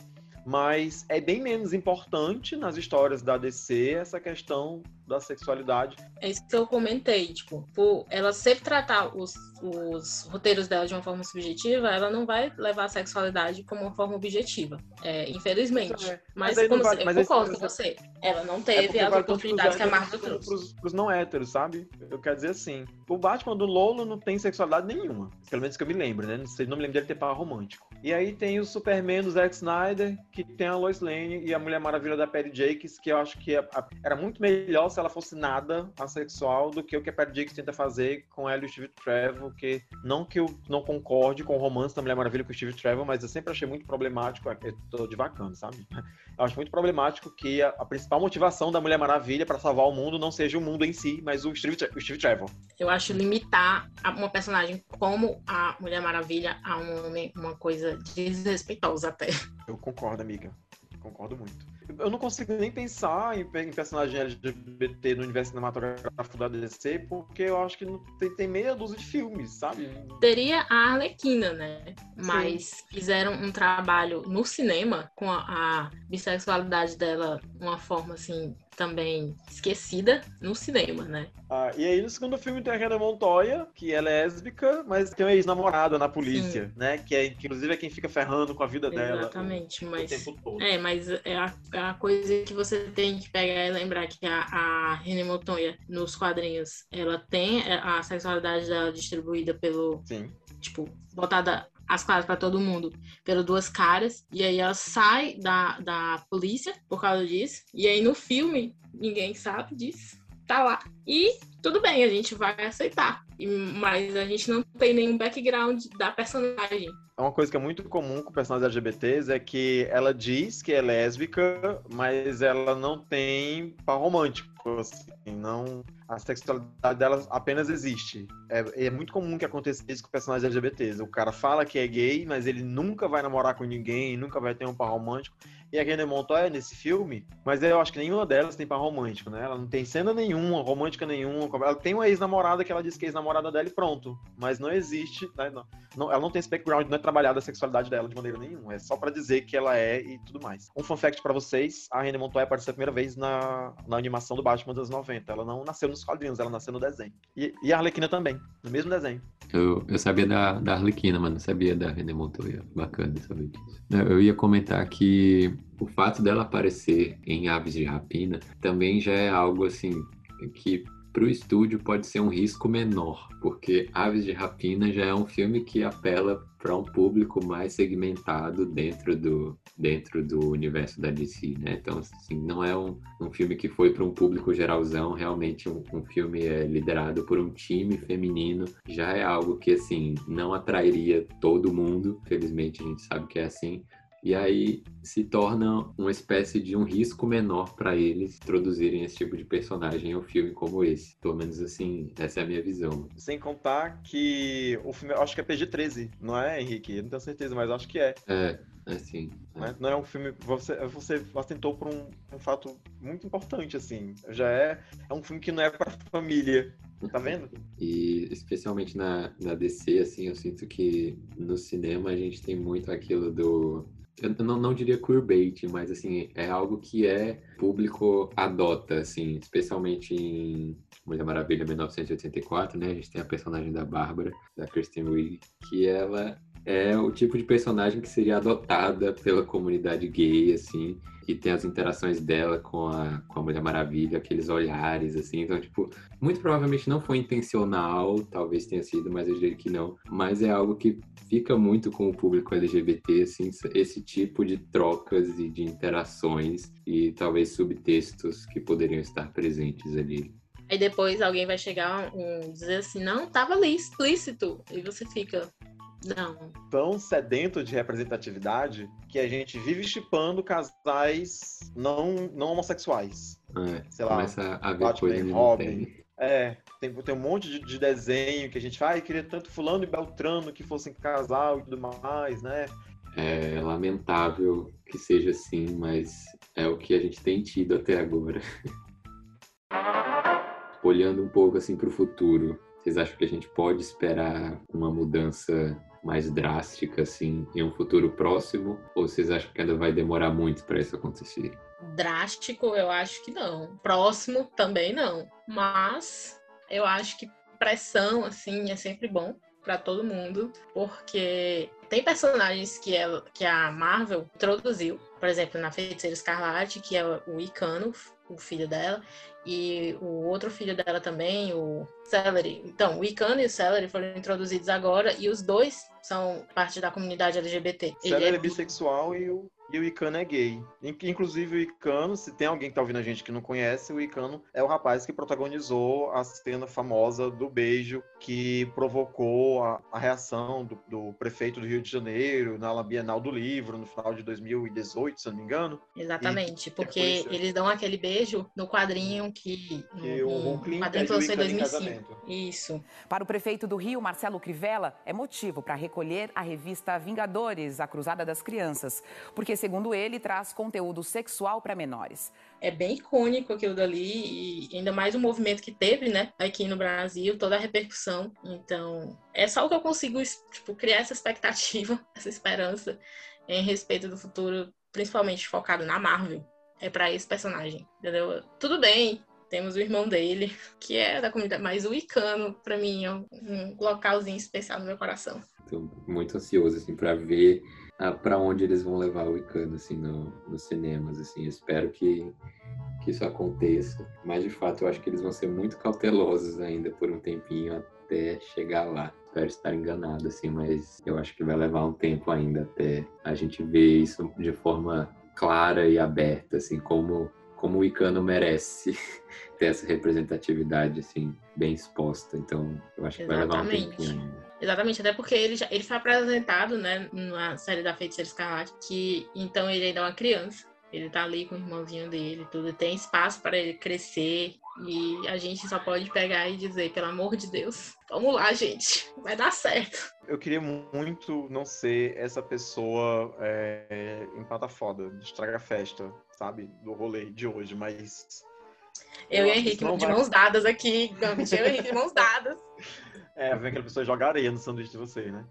Mas é bem menos importante nas histórias da DC essa questão da sexualidade. É isso que eu comentei, tipo, por ela sempre tratar os, os roteiros dela de uma forma subjetiva, ela não vai levar a sexualidade como uma forma objetiva. É, infelizmente. É, Mas, mas como vai- você- mas eu concordo com você. Ela não É teve porque as oportunidades que a Marvel trouxe. Pros, pros não héteros, sabe? Eu quero dizer assim. O Batman do Lolo não tem sexualidade nenhuma. Pelo menos que eu me lembro, né? Não, sei, não me lembro dele ter par romântico. E aí tem o Superman do Zack Snyder, que tem a Lois Lane e a Mulher Maravilha da Perry Jakes, que eu acho que é- a- era muito melhor se ela fosse nada assexual do que o que a Perry Jakes tenta fazer com ela e o Steve Trevor, que não que eu não concorde com o romance da Mulher Maravilha com o Steve Trevor, mas eu sempre achei muito problemático, eu tô devacando, sabe? Eu acho muito problemático que a, a principal motivação da Mulher Maravilha para salvar o mundo não seja o mundo em si, mas o Steve, o Steve Trevor. Eu acho limitar uma personagem como a Mulher Maravilha a um homem uma coisa desrespeitosa até. Eu concordo, amiga. Concordo muito. Eu não consigo nem pensar em, em personagem LGBT no universo cinematográfico da DC, porque eu acho que não tem, tem meia dúzia de filmes, sabe? Teria a Arlequina, né? Mas fizeram um trabalho no cinema com a, a bissexualidade dela uma forma assim também esquecida no cinema, né? Ah, e aí no segundo filme tem a Renan Montoya, que é lésbica, mas tem uma ex-namorada na polícia, né? Que, é, inclusive é quem fica ferrando com a vida dela. Exatamente, o mas tempo todo. é, mas é a, é a coisa que você tem que pegar e lembrar que a, a René Montoya nos quadrinhos, ela tem a sexualidade dela distribuída pelo Sim. tipo, botada as claras pra todo mundo pelo duas caras. E aí ela sai da, da polícia por causa disso. E aí no filme, ninguém sabe disso. Tá lá. E tudo bem, a gente vai aceitar. Mas a gente não tem nenhum background da personagem. É uma coisa que é muito comum com personagens LGBTs é que ela diz que é lésbica, mas ela não tem par romântico, assim, não a sexualidade dela apenas existe. É, é muito comum que aconteça isso com personagens LGBTs. O cara fala que é gay, mas ele nunca vai namorar com ninguém, nunca vai ter um par romântico. E a René Montoya nesse filme, mas eu acho que nenhuma delas tem par romântico, né? Ela não tem cena nenhuma, romântica nenhuma. Ela tem uma ex-namorada que ela diz que é ex-namorada dela e pronto. Mas não existe, né? Não, não- ela não tem esse background, não é trabalhada a sexualidade dela de maneira nenhuma. É só pra dizer que ela é e tudo mais. Um fun fact pra vocês: a René Montoya apareceu a primeira vez na, na animação do Batman dos 90. Ela não nasceu nos quadrinhos, ela nasceu no desenho. E, e a Arlequina também, no mesmo desenho. Eu, eu sabia da, da Arlequina, mas não sabia da René Montoya. Bacana saber disso. Eu ia comentar que o fato dela aparecer em Aves de Rapina também já é algo assim que para o estúdio pode ser um risco menor, porque Aves de Rapina já é um filme que apela para um público mais segmentado dentro do, dentro do universo da DC, né? Então, assim, não é um, um filme que foi para um público geralzão, realmente um, um filme é liderado por um time feminino, já é algo que, assim, não atrairia todo mundo, felizmente a gente sabe que é assim, e aí se torna uma espécie de um risco menor para eles introduzirem esse tipo de personagem em um filme como esse. Pelo menos assim, essa é a minha visão. Sem contar que o filme, acho que é PG-13, não é, Henrique? Eu não tenho certeza, mas acho que é. É, é sim. É. Não é um filme. Você, você atentou por um, um fato muito importante, assim. Já é, é um filme que não é para família. Tá vendo? E especialmente na, na DC, assim, eu sinto que no cinema a gente tem muito aquilo do eu não, não diria queerbait, mas assim, é algo que é público adota, assim, especialmente em Mulher Maravilha 1984, né? A gente tem a personagem da Bárbara, da Kristen Wiig, que ela é o tipo de personagem que seria adotada pela comunidade gay, assim, e tem as interações dela com a, com a Mulher Maravilha, aqueles olhares, assim. Então, tipo, muito provavelmente não foi intencional, talvez tenha sido, mas eu diria que não. Mas é algo que fica muito com o público LGBT, assim, esse tipo de trocas e de interações e talvez subtextos que poderiam estar presentes ali. Aí depois alguém vai chegar e dizer assim, não, tava ali explícito. E você fica, não. Tão sedento de representatividade que a gente vive chipando casais não, não homossexuais. É, Sei lá, começa a ver Batman e Robin. É, tem, tem um monte de, de, desenho que a gente faz, ah, queria tanto fulano e Beltrano que fossem casal e tudo mais, né? É lamentável que seja assim, mas é o que a gente tem tido até agora. Olhando um pouco assim para o futuro, vocês acham que a gente pode esperar uma mudança mais drástica assim em um futuro próximo? Ou vocês acham que ainda vai demorar muito para isso acontecer? drástico, eu acho que não. Próximo também não. Mas eu acho que pressão assim é sempre bom para todo mundo, porque tem personagens que, ela, que a Marvel introduziu, por exemplo, na Feiticeira Escarlate, que é o Icano, o filho dela, e o outro filho dela também, o Celery. Então, o Icano e o Celery foram introduzidos agora, e os dois são parte da comunidade LGBT. Celery é... é bissexual e o e o Icano é gay. Inclusive, o Icano, se tem alguém que tá ouvindo a gente que não conhece, o Icano é o rapaz que protagonizou a cena famosa do beijo que provocou a, a reação do, do, prefeito do Rio de Janeiro na Bienal do Livro, no final de 2018, se não me engano. Exatamente, e porque eles dão aquele beijo no quadrinho que, que um, o quadrinho que lançou em 2005. Isso. Para o prefeito do Rio, Marcelo Crivella, é motivo para recolher a revista Vingadores, a Cruzada das Crianças, porque segundo ele, traz conteúdo sexual para menores. É bem icônico aquilo dali, e ainda mais o movimento que teve, né, aqui no Brasil, toda a repercussão. Então, é só o que eu consigo tipo, criar essa expectativa, essa esperança em respeito do futuro, principalmente focado na Marvel. É para esse personagem, entendeu? Tudo bem, temos o irmão dele, que é da comunidade, mas o Icano, para mim, é um localzinho especial no meu coração. Tô muito ansioso, assim, para ver para onde eles vão levar o Icano, assim, no, nos cinemas, assim. espero que, que isso aconteça. Mas, de fato, eu acho que eles vão ser muito cautelosos ainda por um tempinho até chegar lá. Espero estar enganado, assim, mas eu acho que vai levar um tempo ainda até a gente ver isso de forma clara e aberta, assim, como como o Icano merece ter essa representatividade assim bem exposta. Então, eu acho que Exatamente. vai levar um tempinho ainda. Exatamente, até porque ele, já, ele foi apresentado, né, na série da Feiticeira Escarlate, que então ele ainda é uma criança. Ele tá ali com o irmãozinho dele, tudo. Tem espaço para ele crescer. E a gente só pode pegar e dizer, pelo amor de Deus, vamos lá, gente. Vai dar certo. Eu queria muito não ser essa pessoa é, empata foda, estraga a festa, sabe? Do rolê de hoje, mas. Eu, eu e Henrique de vai... mãos dadas aqui, eu e Henrique de mãos dadas. É, vem aquela pessoa jogar areia no sanduíche de vocês, né?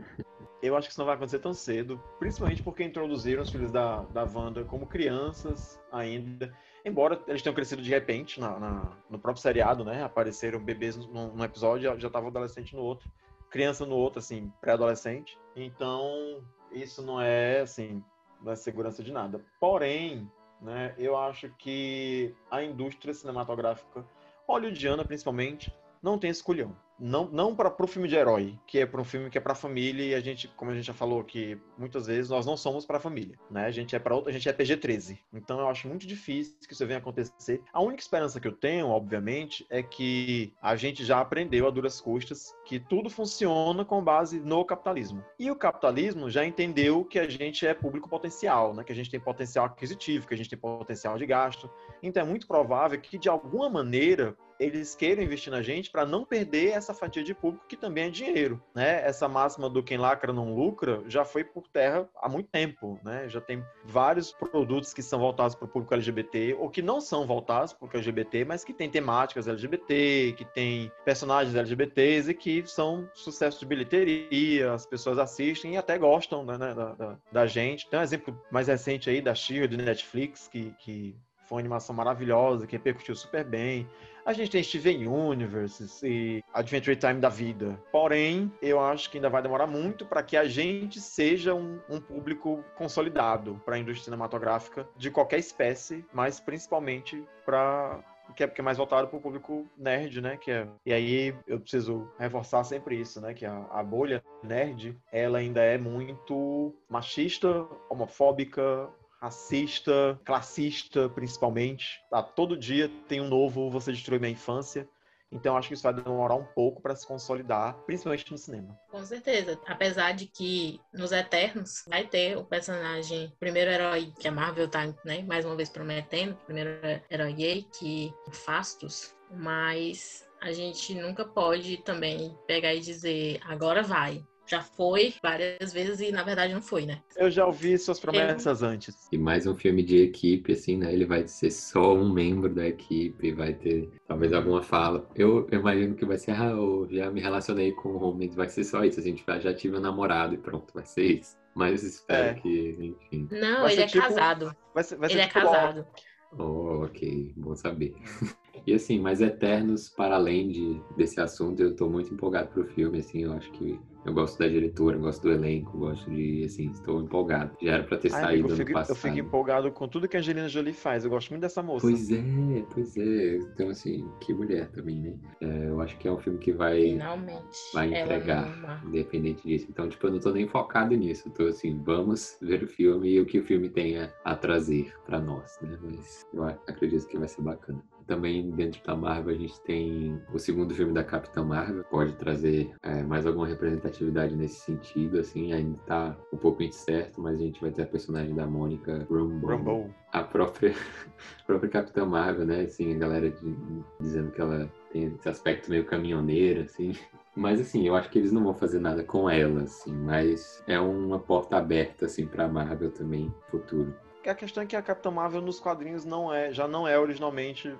Eu acho que isso não vai acontecer tão cedo, principalmente porque introduziram os filhos da, da Wanda como crianças ainda. Embora eles tenham crescido de repente na, na no próprio seriado, né? Apareceram bebês num, num episódio, já estava adolescente no outro, criança no outro, assim, pré-adolescente. Então, isso não é, assim, não é segurança de nada. Porém, né, eu acho que a indústria cinematográfica hollywoodiana, principalmente, não tem escolhão não, não para o filme de herói, que é para um filme que é para família e a gente, como a gente já falou que muitas vezes nós não somos para família, né? A gente é para a gente é PG-13. Então eu acho muito difícil que isso venha acontecer. A única esperança que eu tenho, obviamente, é que a gente já aprendeu a duras custas que tudo funciona com base no capitalismo. E o capitalismo já entendeu que a gente é público potencial, né? Que a gente tem potencial aquisitivo, que a gente tem potencial de gasto. Então é muito provável que de alguma maneira eles queiram investir na gente para não perder essa fatia de público que também é dinheiro, né? Essa máxima do quem lacra não lucra já foi por terra há muito tempo, né? Já tem vários produtos que são voltados para o público LGBT ou que não são voltados para o LGBT, mas que têm temáticas LGBT, que têm personagens LGBTs e que são sucesso de bilheteria, as pessoas assistem e até gostam né, da, da, da gente. Tem um exemplo mais recente aí da Shira, do Netflix, que, que foi uma animação maravilhosa, que repercutiu super bem. A gente tem Steven Universe e Adventure Time da vida. Porém, eu acho que ainda vai demorar muito para que a gente seja um, um público consolidado para a indústria cinematográfica de qualquer espécie, mas principalmente para que é porque é mais voltado para o público nerd, né? Que é, e aí eu preciso reforçar sempre isso, né? Que a, a bolha nerd, ela ainda é muito machista, homofóbica, racista, classista, principalmente. Tá, todo dia tem um novo Você Destruiu Minha Infância. Então acho que isso vai demorar um pouco para se consolidar, principalmente no cinema. Com certeza. Apesar de que nos Eternos vai ter o personagem, o primeiro herói que a Marvel tá, né, mais uma vez prometendo, o primeiro herói gay, que é Fastos, mas a gente nunca pode também pegar e dizer agora vai já foi várias vezes e na verdade não foi, né? Eu já ouvi suas promessas antes. E mais um filme de equipe, assim, né? Ele vai ser só um membro da equipe, vai ter talvez alguma fala. Eu, eu imagino que vai ser, ah, eu já me relacionei com o Homem, vai ser só isso, assim, tipo, já tive um namorado e pronto, vai ser isso. Mas espero é. que, enfim. Não, vai ele é tipo... casado. Vai ser, vai ele é tipo casado. Oh, ok, bom saber. E assim, mais Eternos, para além de, desse assunto, eu tô muito empolgado pro filme, assim, eu acho que eu gosto da diretora, gosto do elenco, gosto de, assim, estou empolgado. Já era pra ter Ai, saído amigo, eu fico, ano passado. Eu fico empolgado com tudo que a Angelina Jolie faz, eu gosto muito dessa moça. Pois é, pois é. Então, assim, que mulher também, né? É, eu acho que é um filme que vai... Finalmente. Vai entregar, independente disso. Então, tipo, eu não tô nem focado nisso. Eu tô assim, vamos ver o filme e o que o filme tem a, a trazer pra nós, né? Mas eu acredito que vai ser bacana. Também dentro da Marvel a gente tem o segundo filme da Capitã Marvel, pode trazer é, mais alguma representatividade nesse sentido, assim, ainda tá um pouco incerto, mas a gente vai ter a personagem da Mônica Rambeau, a própria, a própria Capitã Marvel, né, assim, a galera de, dizendo que ela tem esse aspecto meio caminhoneiro, assim, mas assim, eu acho que eles não vão fazer nada com ela, assim, mas é uma porta aberta assim para Marvel também futuro. A questão é que a Capitã Marvel nos quadrinhos não é, já não é originalmente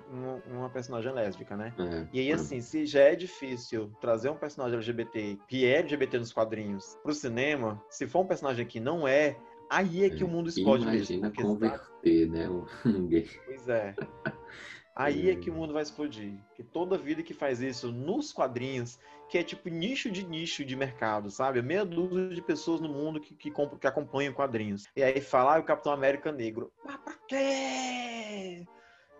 uma personagem lésbica, né? É, e aí, assim, se já é difícil trazer um personagem LGBT que é LGBT nos quadrinhos pro cinema, se for um personagem que não é, aí é que é, o mundo explode imagina mesmo. converter, né? Um gay. Pois é. Aí é que o mundo vai explodir. Que toda vida que faz isso nos quadrinhos, que é tipo nicho de nicho de mercado, sabe? Meia dúzia de pessoas no mundo que, que, que acompanham quadrinhos. E aí falar ah, o Capitão América negro. Mas pra quê?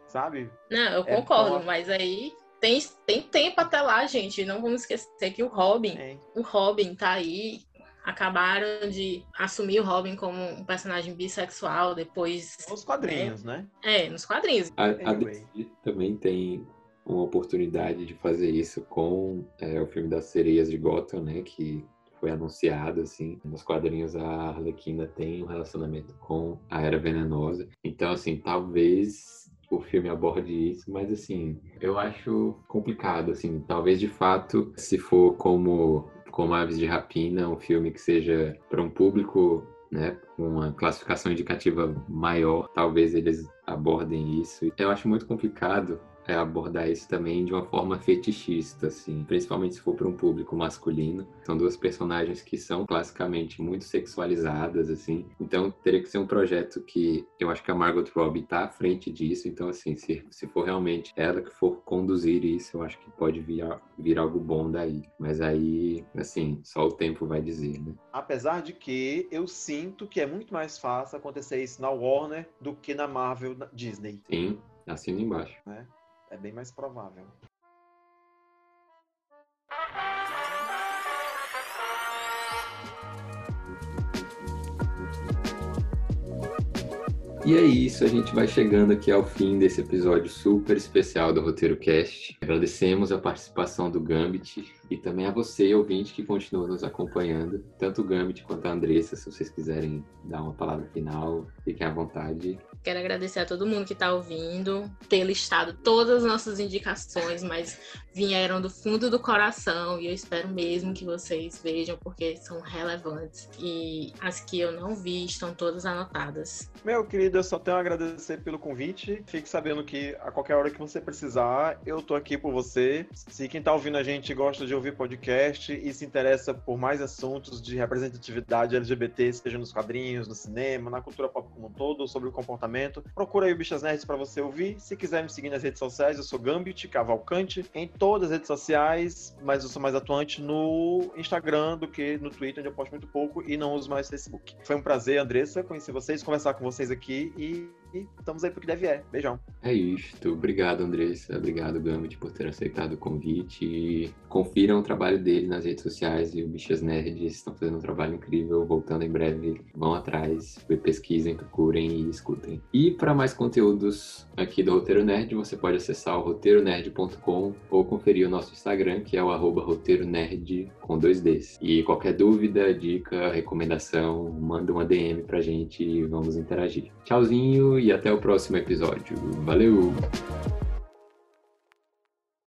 Sabe? Não, eu é concordo, mas aí tem, tem tempo até lá, gente. Não vamos esquecer que o Robin, é. o Robin tá aí acabaram de assumir o Robin como um personagem bissexual depois. Nos quadrinhos, né? né? É, nos quadrinhos. A, a DC também tem uma oportunidade de fazer isso com é, o filme das sereias de Gotham, né? Que foi anunciado, assim. Nos quadrinhos a Arlequina tem um relacionamento com a Era Venenosa. Então, assim, talvez o filme aborde isso, mas assim, eu acho complicado, assim, talvez de fato, se for como como Aves de Rapina, um filme que seja para um público né, uma classificação indicativa maior, talvez eles abordem isso. Eu acho muito complicado é abordar isso também de uma forma fetichista, assim, principalmente se for para um público masculino. São duas personagens que são classicamente muito sexualizadas, assim. Então teria que ser um projeto que eu acho que a Margot Robbie está à frente disso. Então, assim, se, se for realmente ela que for conduzir isso, eu acho que pode vir, vir algo bom daí. Mas aí, assim, só o tempo vai dizer, né? Apesar de que eu sinto que é muito mais fácil acontecer isso na Warner do que na Marvel na Disney. Sim, assina embaixo. Né? É bem mais provável. E é isso, a gente vai chegando aqui ao fim desse episódio super especial do Roteiro Cast. Agradecemos a participação do Gambit e também a você, ouvinte, que continua nos acompanhando, tanto o Gambit quanto a Andressa, se vocês quiserem dar uma palavra final, fiquem à vontade. Quero agradecer a todo mundo que está ouvindo, ter listado todas as nossas indicações, mas vieram do fundo do coração e eu espero mesmo que vocês vejam, porque são relevantes. E as que eu não vi estão todas anotadas. Meu querido, eu só tenho a agradecer pelo convite. Fique sabendo que a qualquer hora que você precisar, eu tô aqui por você. Se quem está ouvindo a gente gosta de ouvir podcast e se interessa por mais assuntos de representatividade LGBT, seja nos quadrinhos, no cinema, na cultura pop como um todo, sobre o comportamento Procura aí o Bichas Nerds para você ouvir. Se quiser me seguir nas redes sociais, eu sou Gambit Cavalcante em todas as redes sociais, mas eu sou mais atuante no Instagram do que no Twitter, onde eu posto muito pouco e não uso mais Facebook. Foi um prazer, Andressa, conhecer vocês, conversar com vocês aqui e e estamos aí pro que deve é. Beijão. É isto. Obrigado, Andressa. Obrigado, Gambit, por ter aceitado o convite. Confiram o trabalho dele nas redes sociais e o Bichas Nerds estão fazendo um trabalho incrível. Voltando em breve, vão atrás, pesquisem, procurem e escutem. E para mais conteúdos aqui do Roteiro Nerd, você pode acessar o roteironerd.com ou conferir o nosso Instagram, que é o arroba roteironerd com dois Ds. E qualquer dúvida, dica, recomendação, manda uma DM pra gente e vamos interagir. Tchauzinho e até o próximo episódio. Valeu!